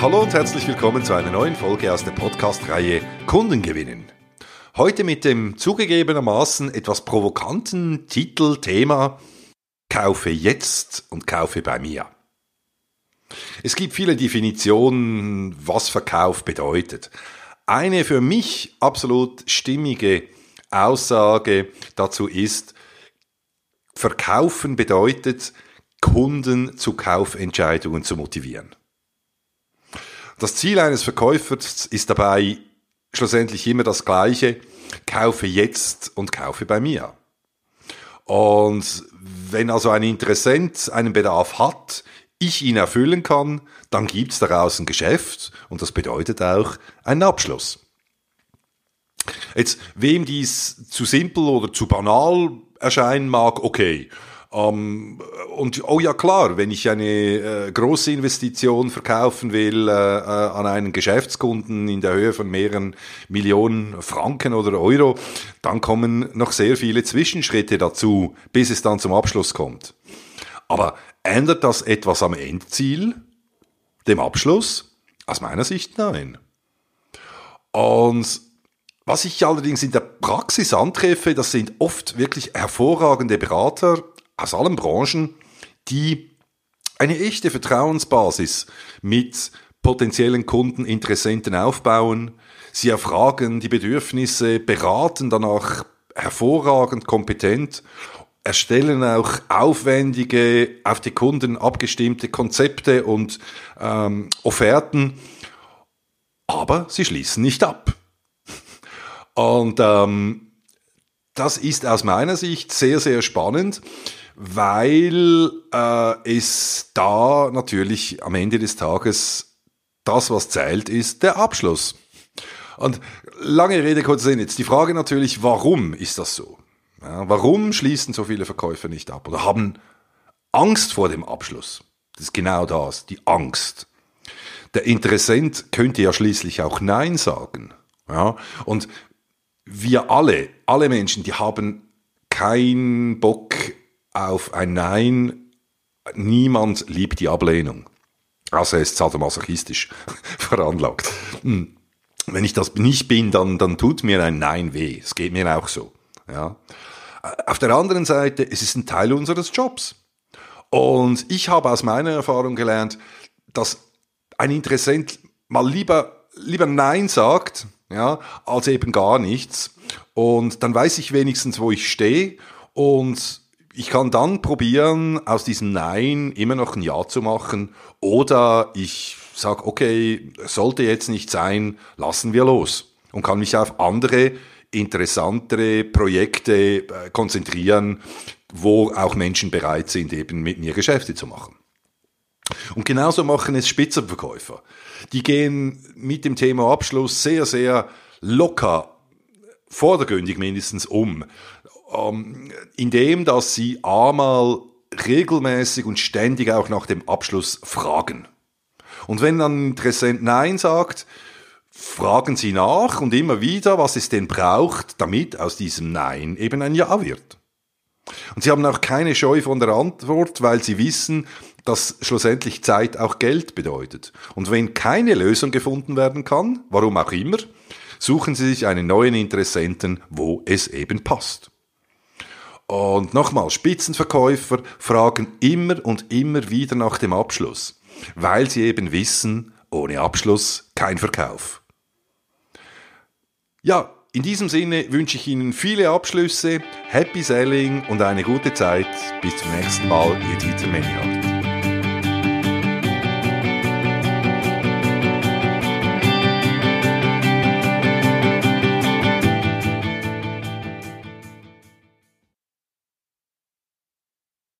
Hallo und herzlich willkommen zu einer neuen Folge aus der Podcast-Reihe Kunden gewinnen. Heute mit dem zugegebenermaßen etwas provokanten Titel, Thema Kaufe jetzt und kaufe bei mir. Es gibt viele Definitionen, was Verkauf bedeutet. Eine für mich absolut stimmige Aussage dazu ist, Verkaufen bedeutet, Kunden zu Kaufentscheidungen zu motivieren. Das Ziel eines Verkäufers ist dabei schlussendlich immer das gleiche, kaufe jetzt und kaufe bei mir. Und wenn also ein Interessent einen Bedarf hat, ich ihn erfüllen kann, dann gibt es daraus ein Geschäft und das bedeutet auch einen Abschluss. Jetzt, wem dies zu simpel oder zu banal erscheinen mag, okay. Ähm, und oh ja klar, wenn ich eine äh, große Investition verkaufen will äh, äh, an einen Geschäftskunden in der Höhe von mehreren Millionen Franken oder Euro, dann kommen noch sehr viele Zwischenschritte dazu, bis es dann zum Abschluss kommt. Aber ändert das etwas am Endziel, dem Abschluss? Aus meiner Sicht nein. Und was ich allerdings in der Praxis antreffe, das sind oft wirklich hervorragende Berater aus allen Branchen, die eine echte Vertrauensbasis mit potenziellen Kunden, Interessenten aufbauen. Sie erfragen die Bedürfnisse, beraten danach hervorragend kompetent, erstellen auch aufwendige, auf die Kunden abgestimmte Konzepte und ähm, Offerten, aber sie schließen nicht ab. Und ähm, das ist aus meiner Sicht sehr, sehr spannend weil äh, es da natürlich am Ende des Tages das, was zählt, ist der Abschluss. Und lange Rede, kurzer Sinn. Jetzt die Frage natürlich, warum ist das so? Ja, warum schließen so viele Verkäufer nicht ab oder haben Angst vor dem Abschluss? Das ist genau das, die Angst. Der Interessent könnte ja schließlich auch Nein sagen. Ja, und wir alle, alle Menschen, die haben keinen Bock auf ein Nein, niemand liebt die Ablehnung. Also er ist sadomasochistisch veranlagt. Hm. Wenn ich das nicht bin, dann, dann tut mir ein Nein weh. Es geht mir auch so. Ja. Auf der anderen Seite, es ist ein Teil unseres Jobs. Und ich habe aus meiner Erfahrung gelernt, dass ein Interessent mal lieber, lieber Nein sagt, ja, als eben gar nichts. Und dann weiß ich wenigstens, wo ich stehe und ich kann dann probieren, aus diesem Nein immer noch ein Ja zu machen. Oder ich sage, okay, sollte jetzt nicht sein, lassen wir los. Und kann mich auf andere, interessantere Projekte äh, konzentrieren, wo auch Menschen bereit sind, eben mit mir Geschäfte zu machen. Und genauso machen es Spitzenverkäufer. Die gehen mit dem Thema Abschluss sehr, sehr locker, vordergründig mindestens um ähm, indem dass sie einmal regelmäßig und ständig auch nach dem Abschluss fragen. Und wenn dann ein Interessent Nein sagt, fragen sie nach und immer wieder, was es denn braucht, damit aus diesem Nein eben ein Ja wird. Und sie haben auch keine Scheu von der Antwort, weil sie wissen, dass schlussendlich Zeit auch Geld bedeutet. Und wenn keine Lösung gefunden werden kann, warum auch immer, suchen sie sich einen neuen Interessenten, wo es eben passt. Und nochmal, Spitzenverkäufer fragen immer und immer wieder nach dem Abschluss, weil sie eben wissen, ohne Abschluss kein Verkauf. Ja, in diesem Sinne wünsche ich Ihnen viele Abschlüsse, Happy Selling und eine gute Zeit. Bis zum nächsten Mal, Ihr Dieter Menihardt.